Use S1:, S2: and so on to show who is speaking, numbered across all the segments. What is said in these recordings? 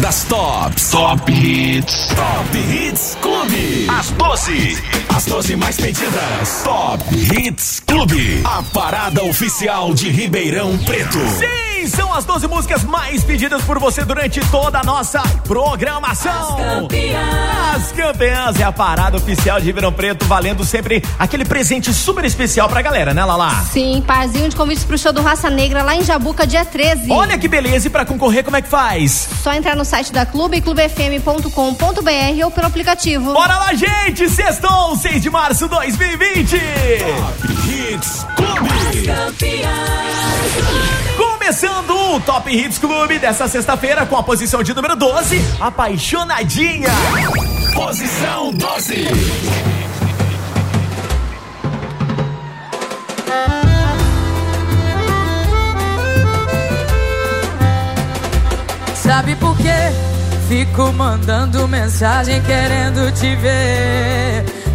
S1: das tops. Top Hits. Top Hits Clube. As 12. As 12 mais pedidas. Top Hits Clube. A parada oficial de Ribeirão Preto.
S2: Sim, são as 12 músicas mais pedidas por você durante toda a nossa programação. As campeãs. As campeãs é a parada oficial de Ribeirão Preto, valendo sempre aquele presente super especial pra galera, né, Lala?
S3: Sim, parzinho de convites pro show do Raça Negra lá em Jabuca, dia 13.
S2: Olha que beleza, e pra concorrer, como é que faz?
S3: Só entrar no site da Clube, clubefm.com.br ou pelo aplicativo.
S2: Bora lá, gente! Sextou, 6 de março 2020!
S1: Top Hits Clube.
S2: Começando o Top Hits Clube dessa sexta-feira com a posição de número 12, Apaixonadinha.
S1: Posição 12.
S4: Sabe por quê? Fico mandando mensagem querendo te ver.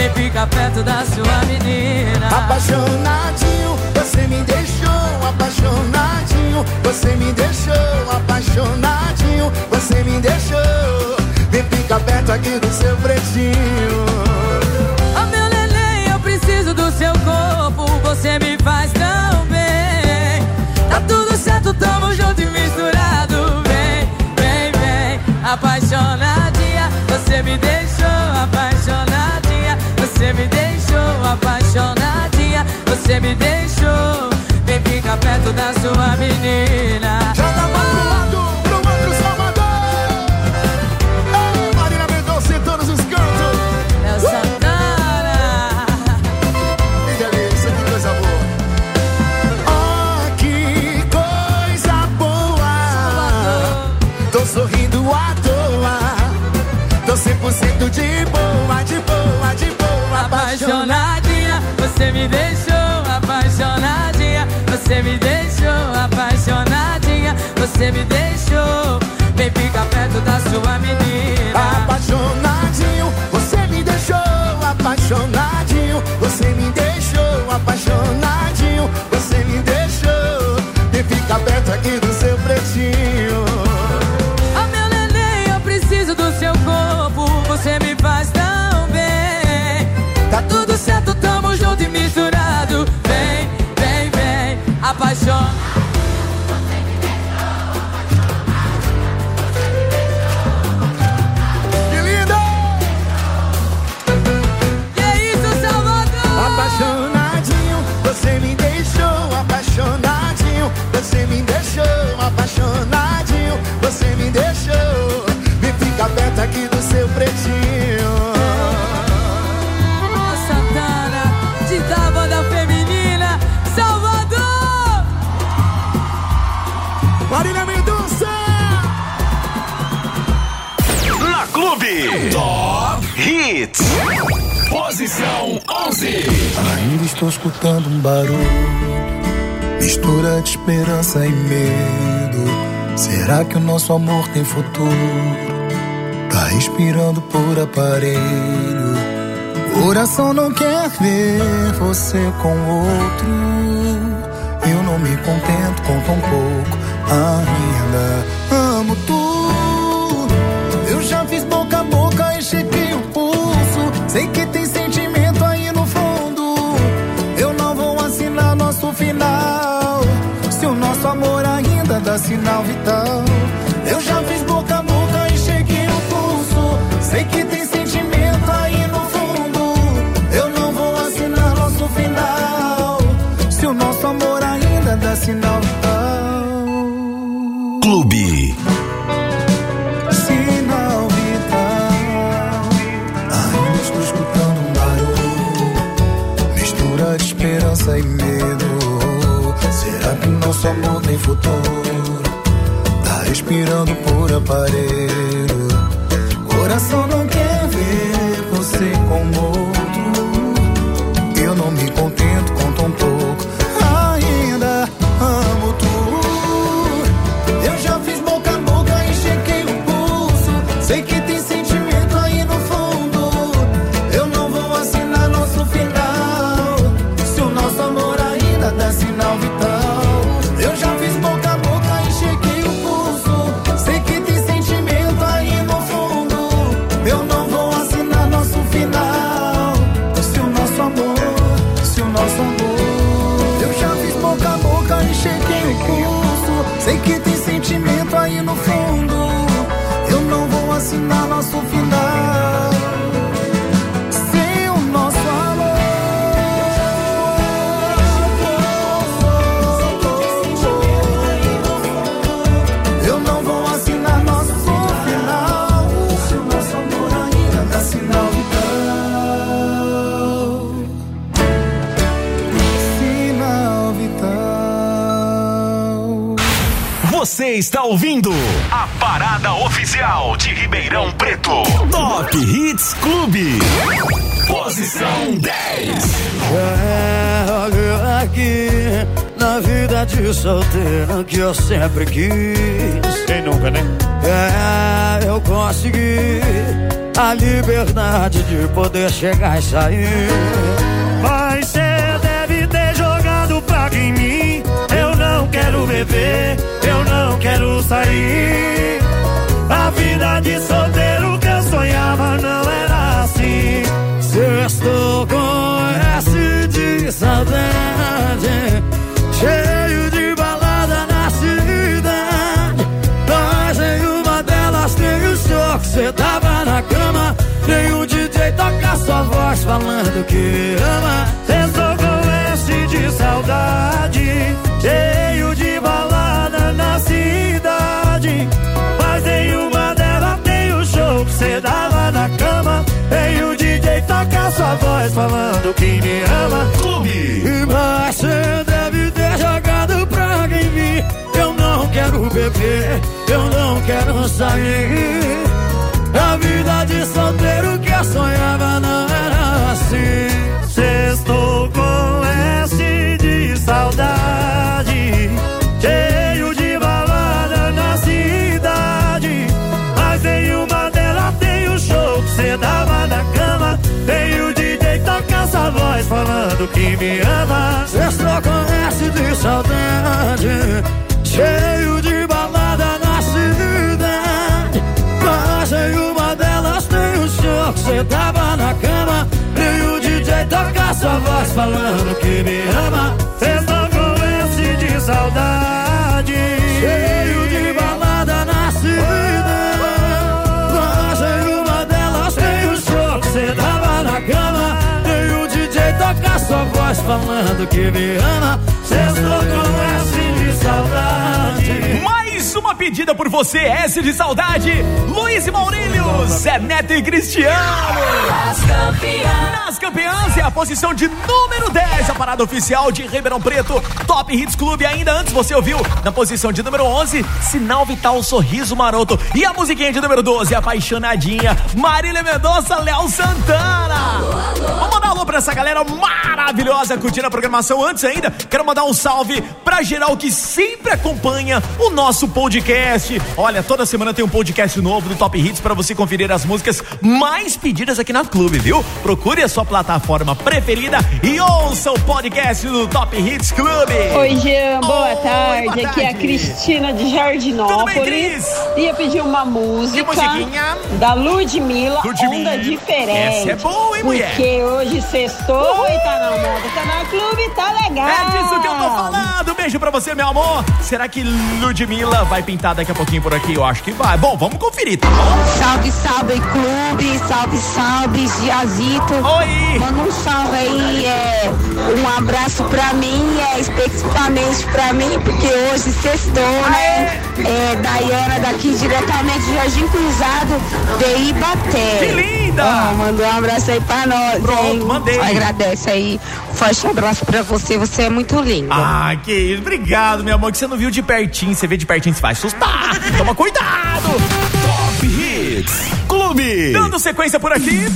S4: Vem ficar perto da sua menina.
S5: Apaixonadinho, você me deixou apaixonadinho. Você me deixou apaixonadinho. Você me deixou. Vem ficar perto aqui do seu pretinho.
S4: Oh meu neném, eu preciso do seu corpo. Você me faz tão bem. Tá tudo certo, tamo junto e misturado. Vem, vem, vem. Apaixonadinha, você me deixou deixou apaixonadinha. Você me deixou. Vem ficar perto da sua menina.
S5: Joga mais pro
S4: Apaixonadinha, você me deixou apaixonadinha. Você me deixou apaixonadinha. Você me deixou. Vem ficar perto da sua menina.
S5: Apaixonadinho, você me deixou apaixonadinho.
S1: Posição 11.
S6: Ainda estou escutando um barulho, mistura de esperança e medo. Será que o nosso amor tem futuro? Tá respirando por aparelho. Coração não quer ver você com outro. Eu não me contento com tão pouco ainda. Amo tu. Sinal vital. Eu já fiz boca a boca e chequei o pulso. Sei que tem sentimento aí no fundo. Eu não vou assinar nosso final. Se o nosso amor ainda dá sinal vital.
S1: Clube.
S6: Sinal vital. Ainda estou escutando um barulho. Mistura de esperança e medo. Será que nosso amor tem futuro? Respirando por aparelho. Que eu
S7: sempre quis.
S2: Quem nunca, né?
S7: É, eu consegui a liberdade de poder chegar e sair. Mas cê deve ter jogado praga em mim. Eu não quero beber, eu não quero sair. A vida de solteiro que eu sonhava não era assim. Sextou com S de saudade, cheio de o show que cê tava na cama. Tem o DJ toca sua voz falando que ama. Com S de saudade, cheio de balada na cidade. Mas em uma delas tem o show que cê dava na cama. Tem o DJ toca sua voz falando que me ama.
S1: Clube.
S7: Mas cê deve ter jogado praga em mim. Eu não quero beber, eu não quero sair. A vida de solteiro que eu sonhava não era assim. Sextou com S de saudade, cheio de balada na cidade. Mas em uma delas tem o show que cê dava na cama. Tem o DJ toca essa voz falando que me ama. Sextou com S de saudade, cheio de balada show que cê tava na cama. E o DJ toca sua voz falando que me ama. Sextou com S de saudade, cheio de balada na cidade. Mas em uma delas tem o show que cê tava na cama. E o DJ toca sua voz falando que me ama. Sextou com S de saudade.
S2: Pedida por você, S de saudade. Luiz e Maurílio, Zé Neto e Cristiano. Nas campeãs é a posição de número 10, a parada oficial de Ribeirão Preto, Top Hits Clube. Ainda antes você ouviu na posição de número 11, Sinal Vital Sorriso Maroto. E a musiquinha de número 12, Apaixonadinha, Marília Mendonça, Léo Santana. Vamos mandar um alô pra essa galera maravilhosa curtindo a programação. Antes ainda, quero mandar um salve pra geral que sempre acompanha o nosso podcast. Olha, toda semana tem um podcast novo do Top Hits pra você conferir as músicas mais pedidas aqui na Clube, viu? Procure a sua plataforma preferida e ouça o podcast do Top Hits Clube.
S8: Oi, Jean, boa
S2: Oi,
S8: tarde.
S2: boa
S8: Aqui é a
S2: tarde.
S8: Cristina de
S2: Tudo bem,
S8: Jardinópolis.
S2: Cris?
S8: Ia pedir uma música da Ludmilla,
S2: Ludmilla.
S8: Onda Diferente.
S2: Essa é boa, hein, mulher?
S8: Porque hoje sextou e tá na moda, tá na clube, tá legal.
S2: É disso que eu tô falando. Beijo pra você, meu amor. Será que Ludmilla vai pintar daqui a pouquinho por aqui? Eu acho que vai. Bom, vamos conferir, tá bom?
S9: Salve, salve, clube, salve, salve, Giazito.
S2: Oi!
S9: Manda um salve aí, é, um abraço pra mim, é, especificamente pra mim, porque hoje sextou, né? É, Dayana daqui diretamente de Jardim Cruzado, de Ibaté.
S2: Que linda!
S9: Ó, mandou um abraço aí pra nós,
S2: Pronto,
S9: hein?
S2: mandei.
S9: Agradece aí, forte abraço pra você, você é muito lindo.
S2: Ah, que isso. Obrigado, meu amor, que você não viu de pertinho. Você vê de pertinho, você vai assustar. Toma cuidado.
S1: Top Hits Clube.
S2: Dando sequência por aqui.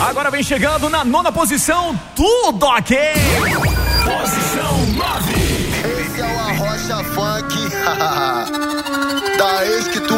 S2: Agora vem chegando na nona posição, tudo ok.
S1: Posição 9.
S5: Esse é o Arrocha Funk da ex que tu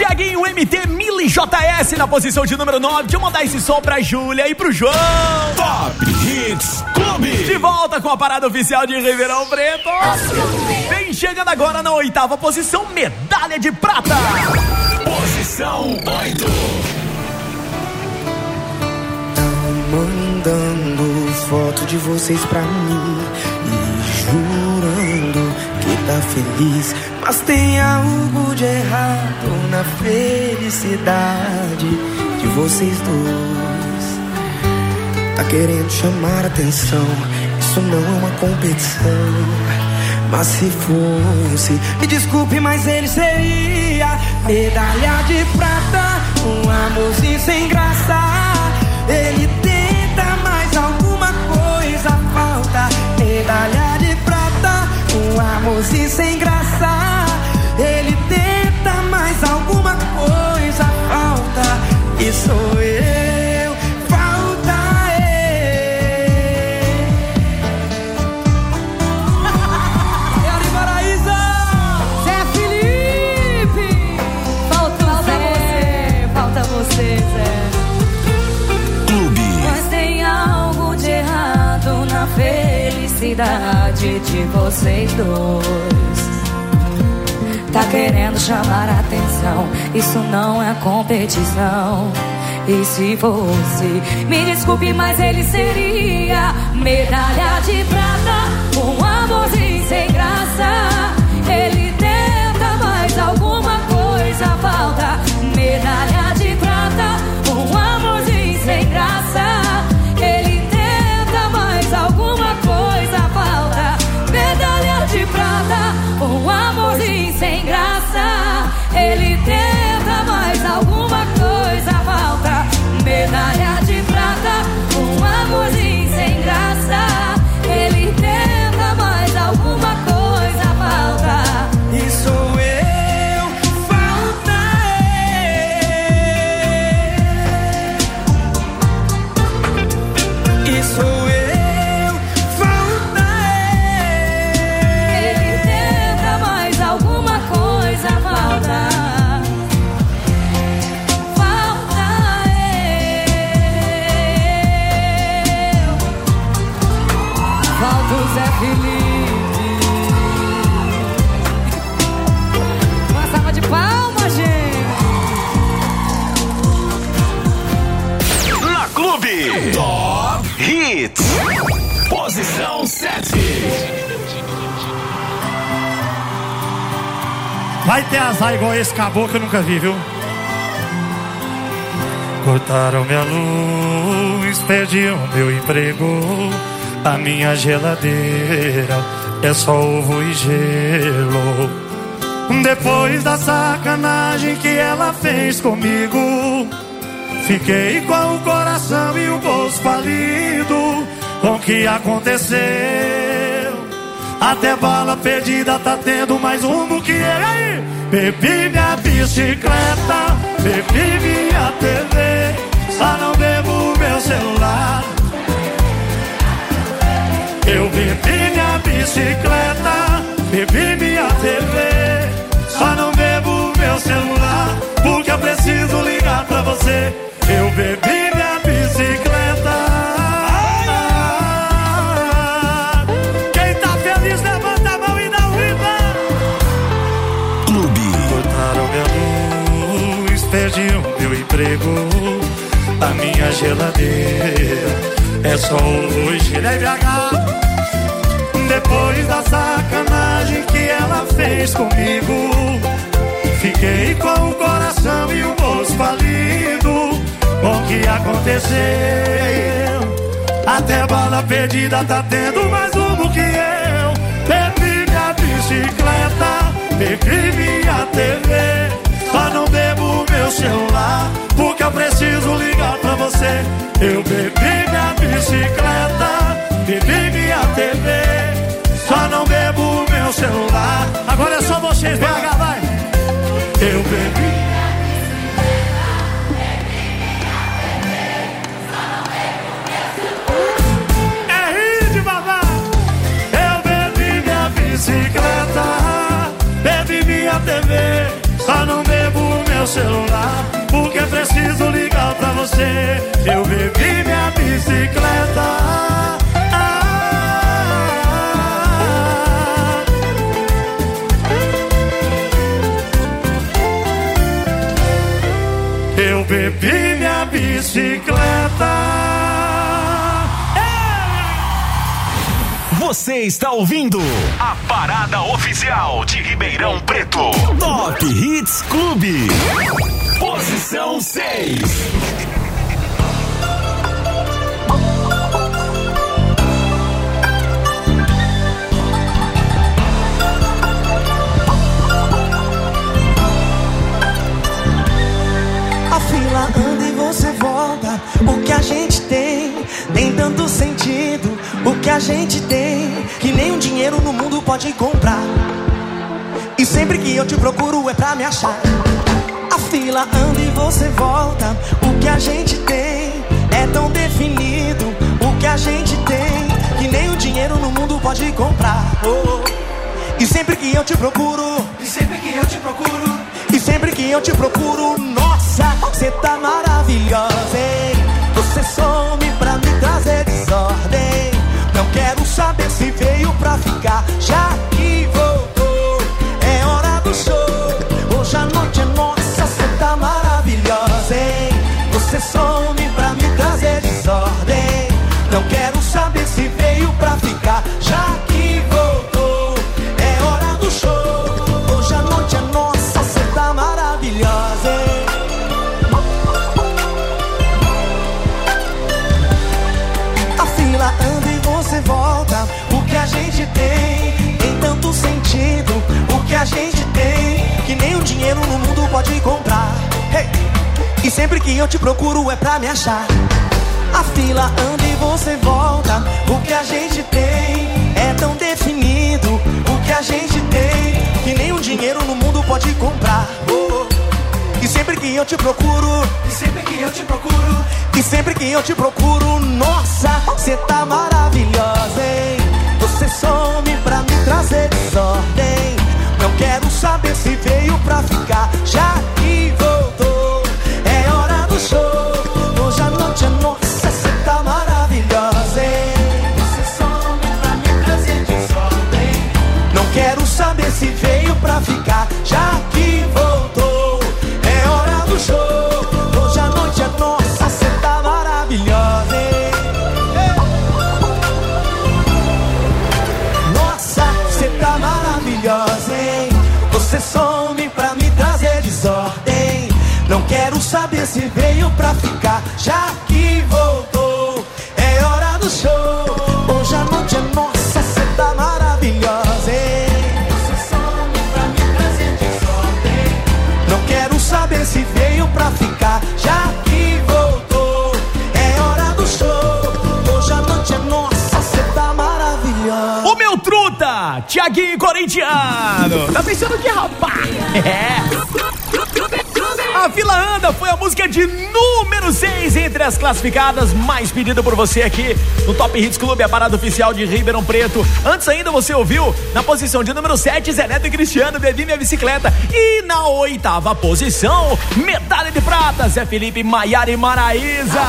S2: Tiaguinho MT Mili JS na posição de número 9. Deixa eu mandar esse som pra Júlia e pro João.
S1: Top Hits Clube.
S2: De volta com a parada oficial de Ribeirão Preto. Vem chegando agora na oitava posição, medalha de prata.
S1: Posição 8.
S10: mandando foto de vocês pra mim feliz, mas tem algo de errado na felicidade de vocês dois. Tá querendo chamar atenção, isso não é uma competição. Mas se fosse, me desculpe, mas ele seria medalha de prata, um amorzinho sem graça. Ele tenta, mas alguma coisa falta. Medalha um amorzinho sem graça. Ele tenta, mas alguma coisa falta. E sou eu,
S11: vocês dois. Tá querendo chamar atenção, isso não é competição. E se fosse, me desculpe, mas ele seria medalha de prata, um amorzinho sem graça. Ele tenta, mas alguma coisa falta. Medalha de prata, um amorzinho sem graça. Sem
S7: Azar igual esse caboclo que eu nunca vi, viu? Cortaram minha luz, perdi o meu emprego. A minha geladeira é só ovo e gelo. Depois da sacanagem que ela fez comigo, fiquei com o coração e o bolso falido. Com o que aconteceu? Até bala perdida tá tendo mais rumo que aí. Bebi minha bicicleta, bebi minha TV, só não bebo meu celular. Eu bebi minha bicicleta, bebi minha TV, só não bebo meu celular, porque eu preciso ligar pra você. Geladeira é só um hoje. BH. Depois da sacanagem que ela fez comigo, fiquei com o coração e o bolso falido. O que aconteceu? Até bala perdida tá tendo mais rumo que eu. Bebi minha bicicleta, bebi minha TV. Só não bebo meu celular, porque eu preciso ligar pra você. Eu bebi minha bicicleta, bebi minha TV. Só não bebo meu celular. Agora é só vocês, BH, vai. Eu bebi. É bicicleta, bebi minha TV. Só não bebo meu celular, porque preciso ligar pra você. Eu bebi minha bicicleta. Eu bebi minha bicicleta.
S1: Você está ouvindo a parada oficial de Ribeirão Preto. Top Hits Clube. Posição 6.
S12: A fila anda e você volta. O que a gente tem tem tanto sentido. O que a gente tem que nem um dinheiro no mundo pode comprar. E sempre que eu te procuro é pra me achar. A fila anda e você volta. O que a gente tem é tão definido. O que a gente tem que nem o dinheiro no mundo pode comprar. Oh. E sempre que eu te procuro, e sempre que eu te procuro, e sempre que eu te procuro, nossa, você tá maravilhosa, hein? Você some Não quero saber se veio pra ficar, já dinheiro no mundo pode comprar. Hey! E sempre que eu te procuro é pra me achar. A fila anda e você volta. O que a gente tem é tão definido. O que a gente tem que nem o dinheiro no mundo pode comprar. Oh. E sempre que eu te procuro, e sempre que eu te procuro, e sempre que eu te procuro, nossa, você tá maravilhosa, hein? Você some pra me trazer desordem. Não quero saber se veio pra ficar, já que Tá
S2: pensando que rapaz? É. A fila anda foi a música de número 6 entre as classificadas mais pedida por você aqui no Top Hits Clube, a parada oficial de Ribeirão Preto. Antes ainda você ouviu na posição de número 7 Zé Neto e Cristiano, Bebi Minha Bicicleta. E na oitava posição, medalha de prata, Zé Felipe, Maiara e Maraísa.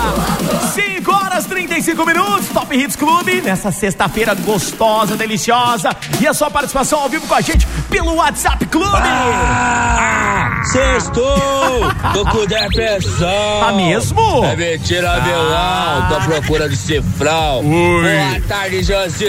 S2: 5 horas 35 minutos, Top Hits Clube, nessa sexta-feira gostosa, deliciosa. E a sua participação ao vivo com a gente pelo WhatsApp Clube.
S13: Sextou! Tô com depressão!
S2: Tá mesmo?
S13: É mentira, Belão! Tô à procura de cifrão!
S2: Ui.
S13: Boa tarde,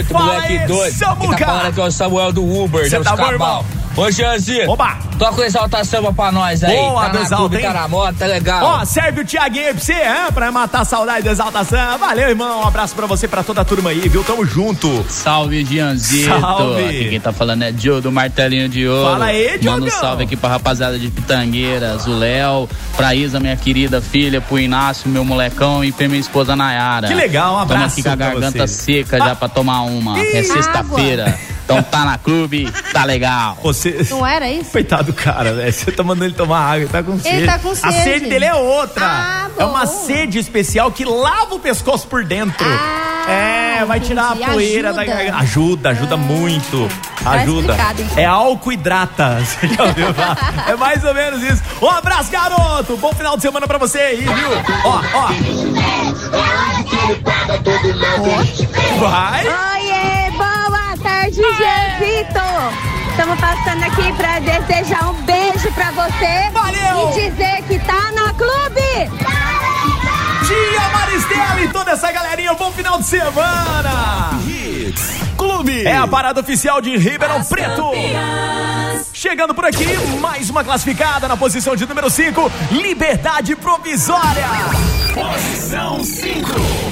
S2: Fala
S13: moleque doido!
S2: Samuca.
S13: Quem tá falando aqui é o Samuel do Uber,
S2: Cê
S13: Deus
S2: tá bom, irmão?
S13: Ô, Janzito!
S2: Oba!
S13: Toca o Exalta Samba pra nós aí!
S2: Boa,
S13: tá
S2: do Exalta, hein?
S13: tá tá legal!
S2: Ó, serve o Tiaguinho aí pra você, hein? Pra matar a saudade do Exaltação. Valeu, irmão. Um abraço pra você, pra toda a turma aí, viu? Tamo junto.
S14: Salve, Gianzito.
S2: Salve.
S14: Aqui quem tá falando é Joe do Martelinho de Ouro.
S2: Fala aí,
S14: Manda um salve aqui pra rapaziada de Pitangueiras, o Léo, pra Isa, minha querida filha, pro Inácio, meu molecão e pra minha esposa Nayara.
S2: Que legal, um
S14: Tamo
S2: abraço
S14: aqui com a garganta seca já pra tomar uma. é sexta-feira. Então tá na clube, tá legal.
S2: Você.
S3: Não era isso?
S2: Coitado do cara, velho. Você tá mandando ele tomar água, ele tá com sede.
S3: tá com
S2: A
S3: sede.
S2: sede dele é outra.
S3: Ah,
S2: é uma sede especial que lava o pescoço por dentro. é, vai tirar a
S3: Ah,
S2: poeira da
S3: Ajuda.
S2: garganta. Ajuda, ajuda muito.
S3: Tá
S2: Ajuda.
S3: então.
S2: É álcool hidrata. Você já ouviu falar? É mais ou menos isso. Um abraço, garoto. Bom final de semana pra você aí, viu? Ó, ó. Vai.
S15: Tarde, Gianzito. Estamos passando aqui para desejar um beijo pra você.
S2: Valeu.
S15: E dizer que tá na clube.
S2: Tia Maristela e toda essa galerinha, bom final de semana!
S1: Clube.
S2: É a parada oficial de Ribeirão Preto. Chegando por aqui, mais uma classificada na posição de número 5, Liberdade Provisória.
S1: Posição 5.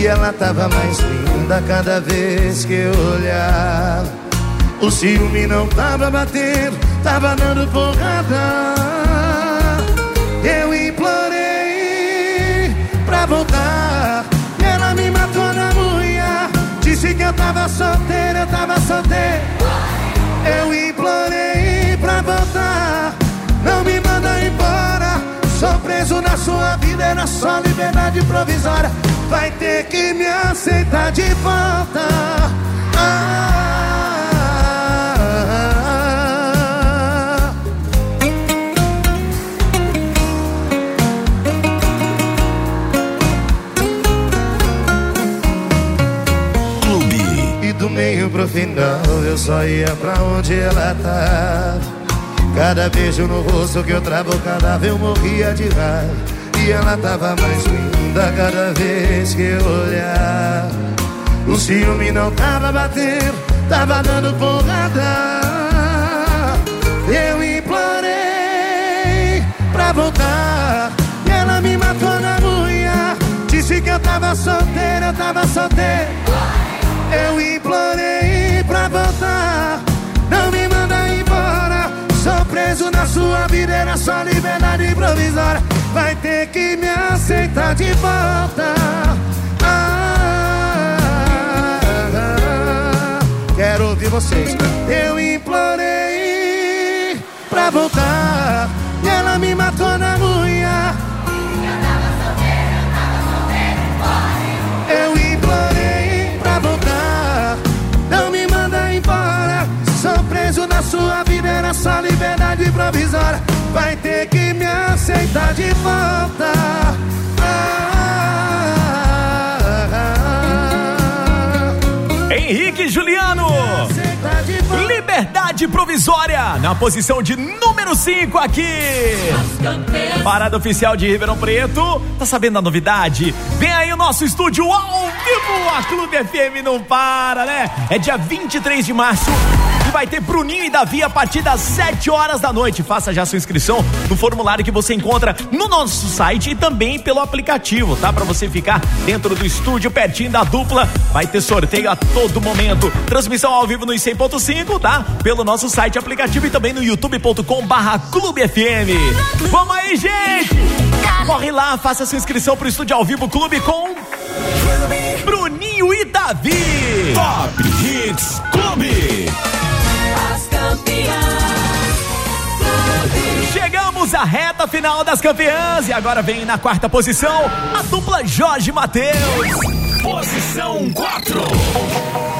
S5: E ela tava mais linda cada vez que eu olhava. O ciúme não tava batendo, tava dando porrada. Eu implorei pra voltar. Ela me matou na unha. Disse que eu tava solteiro, eu tava solteiro. Eu implorei pra voltar. Não me manda embora. Sou era só liberdade provisória. Vai ter que me aceitar de volta. Ah,
S1: Clube.
S5: E do meio pro final eu só ia pra onde ela tava. Cada beijo no rosto que eu travo cadáver eu morria de raiva. E ela tava mais linda cada vez que eu olhava. O ciúme não tava batendo, tava dando porrada. Eu implorei pra voltar. E ela me matou na unha. Disse que eu tava solteiro, eu tava solteiro. Eu implorei pra voltar. Não me manda embora. Sou preso na sua vida, era só liberdade provisória de volta. Ah, quero ouvir vocês. Eu implorei pra voltar. E ela me matou na unha. Eu tava solteira, eu tava solteira. Eu implorei pra voltar. Não me manda embora. Sou preso na sua vida, era só liberdade provisória. Vai ter que me aceitar de volta.
S2: Provisória na posição de número 5 aqui. Parada oficial de Ribeirão Preto. Tá sabendo da novidade? Vem aí nosso estúdio ao vivo. A Clube FM não para, né? É dia 23 de março. E vai ter Bruninho e Davi a partir das 7 horas da noite. Faça já sua inscrição no formulário que você encontra no nosso site e também pelo aplicativo, tá? Para você ficar dentro do estúdio, pertinho da dupla. Vai ter sorteio a todo momento. Transmissão ao vivo no 100.5, tá? Pelo nosso site, aplicativo e também no youtube.com barra Clube FM. Vamos aí, gente! Corre lá, faça sua inscrição pro estúdio ao vivo Clube com Bruninho e Davi.
S1: Top Hits Clube.
S16: As campeãs.
S2: Chegamos à reta final das campeãs e agora vem na quarta posição a dupla Jorge Matheus.
S1: Posição 4.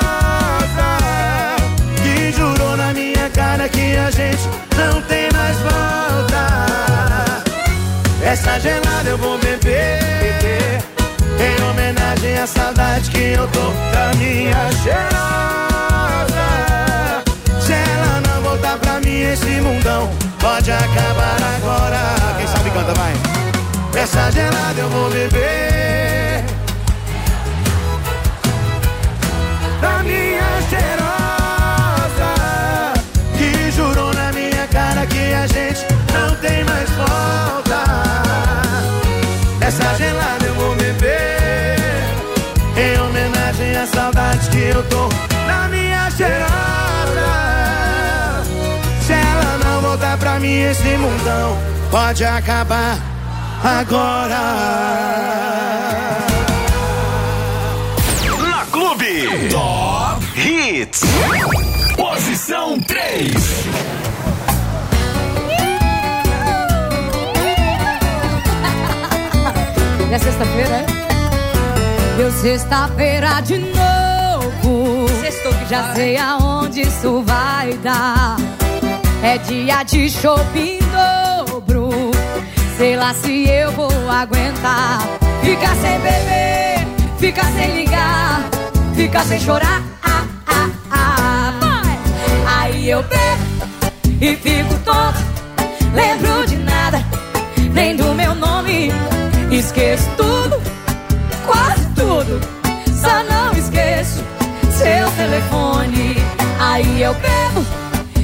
S5: Que a gente não tem mais volta. Essa gelada eu vou beber. Em homenagem à saudade que eu tô da minha cheirosa. Se ela não voltar pra mim, esse mundão pode acabar agora. Quem sabe canta, vai. Essa gelada eu vou beber. Esse mundão pode acabar agora.
S1: Na Clube. Top Hits. Posição 3.
S11: É sexta-feira, é? Deu sexta-feira de novo.
S17: Sextou que
S11: Já sei aonde isso vai dar. É dia de shopping dobro. Sei lá se eu vou aguentar. Ficar sem beber, ficar sem ligar, ficar sem chorar. Ah, ah, ah. Aí eu bebo e fico tonto. Lembro de nada, nem do meu nome. Esqueço tudo, quase tudo. Só não esqueço seu telefone. Aí eu bebo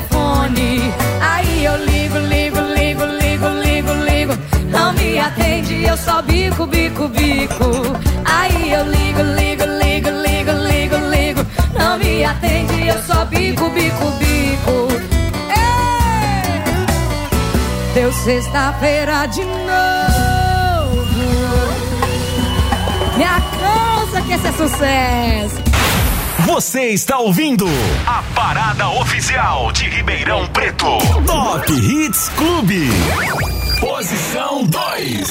S11: telefone. Aí eu ligo, ligo, ligo, ligo, ligo, ligo. Não me atende, eu só bico, bico, bico. Aí eu ligo, ligo, ligo, ligo, ligo, ligo. Não me atende, eu só bico, bico, bico. Ei! Deu sexta-feira de novo. Me alcança que esse é sucesso.
S1: Você está ouvindo a parada oficial de Ribeirão Preto. Top Hits Clube. Posição 2.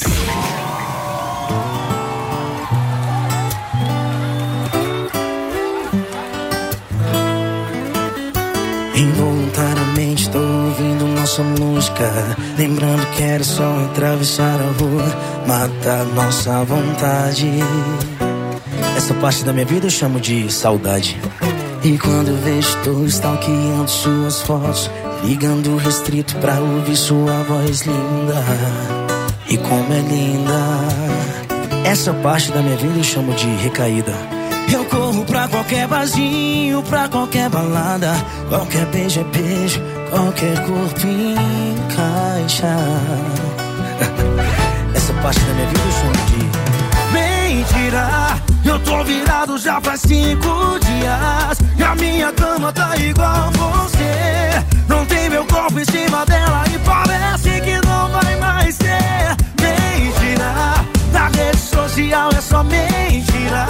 S10: Involuntariamente tô ouvindo nossa música Lembrando que era só atravessar a rua Matar nossa vontade Essa parte da minha vida eu chamo de saudade E quando vejo tô stalkeando suas fotos Ligando restrito pra ouvir sua voz linda E como é linda Essa parte da minha vida eu chamo de recaída eu corro pra qualquer barzinho, pra qualquer balada. Qualquer beijo é beijo, qualquer corpo encaixa. Essa parte da minha vida eu chamo de mentira. Eu tô virado já faz cinco dias. E a minha cama tá igual você. Não tem meu corpo em cima dela e parece que não vai mais ter. Mentira. Na rede social é só mentira.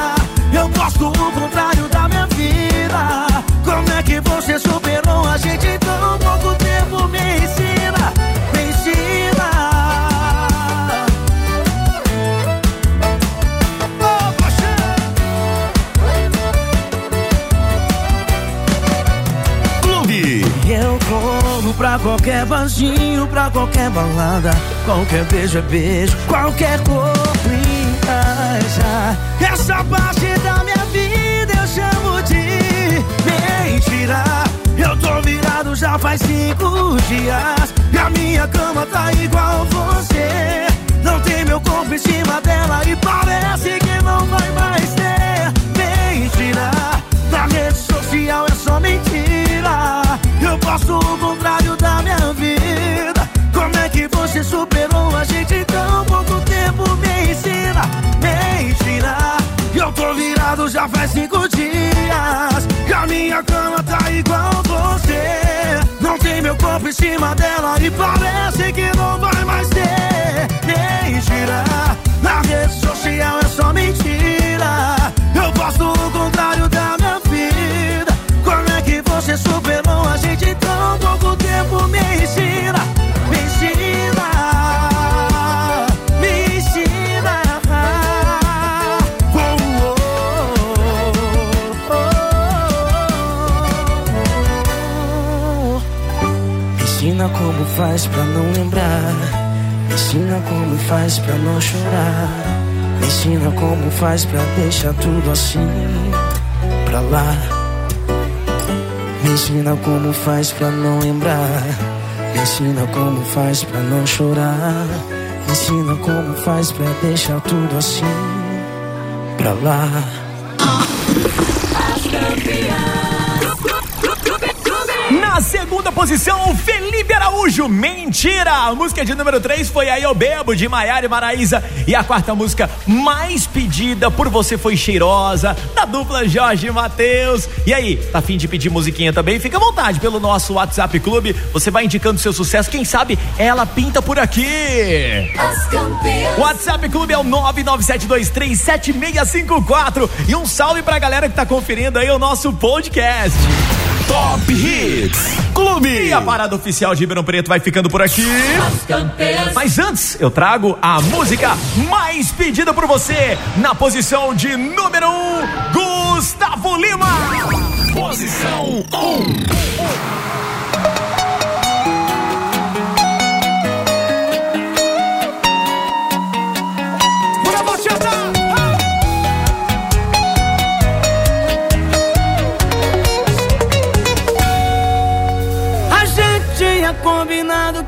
S10: Eu gosto o contrário da minha vida. Como é que você superou a gente em tão pouco tempo? Me Eu corro pra qualquer barzinho, pra qualquer balada. Qualquer beijo é beijo, qualquer encaixa. Essa parte da minha vida eu chamo de mentira. Eu tô virado já faz cinco dias. E a minha cama tá igual você. Não tem meu corpo em cima dela e parece que não vai mais ter. Mentira. Na rede social é só mentira. Eu posto o contrário da minha vida. Como é que você superou a gente em tão pouco tempo? Me ensina, mentira. Eu tô virado já faz cinco dias. E a minha cama tá igual você. Não tem meu corpo em cima dela e parece que não vai mais ter. Mentira. Na rede social é só mentira. Eu posto o contrário da minha você superou a gente em tão pouco tempo? Me ensina, me ensina, me ensina. Me ensina como faz pra não lembrar. Me ensina como faz pra não chorar. Me ensina como faz pra deixar tudo assim pra lá.
S18: Me ensina como faz pra não lembrar. Me ensina como faz pra não chorar. Me ensina como faz pra deixar tudo assim pra lá.
S2: Segunda posição, Felipe Araújo, Mentira! A música de número 3 foi Aí Eu Bebo, de Maiara e Maraísa. E a quarta música mais pedida por você foi Cheirosa, da dupla Jorge e Matheus. E aí, tá afim de pedir musiquinha também? Fica à vontade pelo nosso WhatsApp Clube. Você vai indicando seu sucesso. Quem sabe ela pinta por aqui. WhatsApp Clube é o 997237654. E um salve pra galera que tá conferindo aí o nosso podcast.
S1: Top Hits Clube.
S2: E a parada oficial de Ribeirão Preto vai ficando por aqui. Mas antes, eu trago a música mais pedida por você. Na posição de número 1, um, Gustavo Lima.
S1: Posição 1. Um.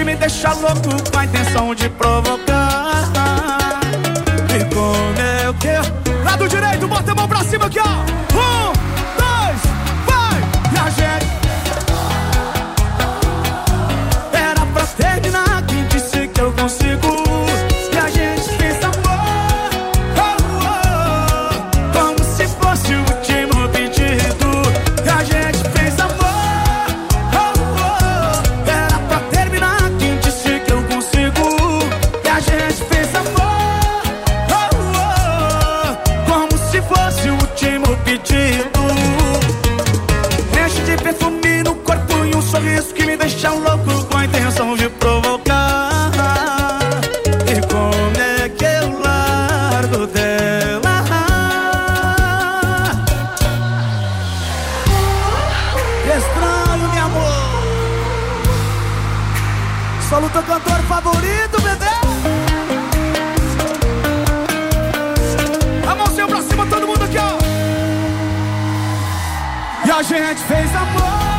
S18: Que me deixa louco com a intenção de provocar. Solo teu cantor favorito, bebê. A mãozinha pra cima, todo mundo aqui, ó. E a gente fez amor.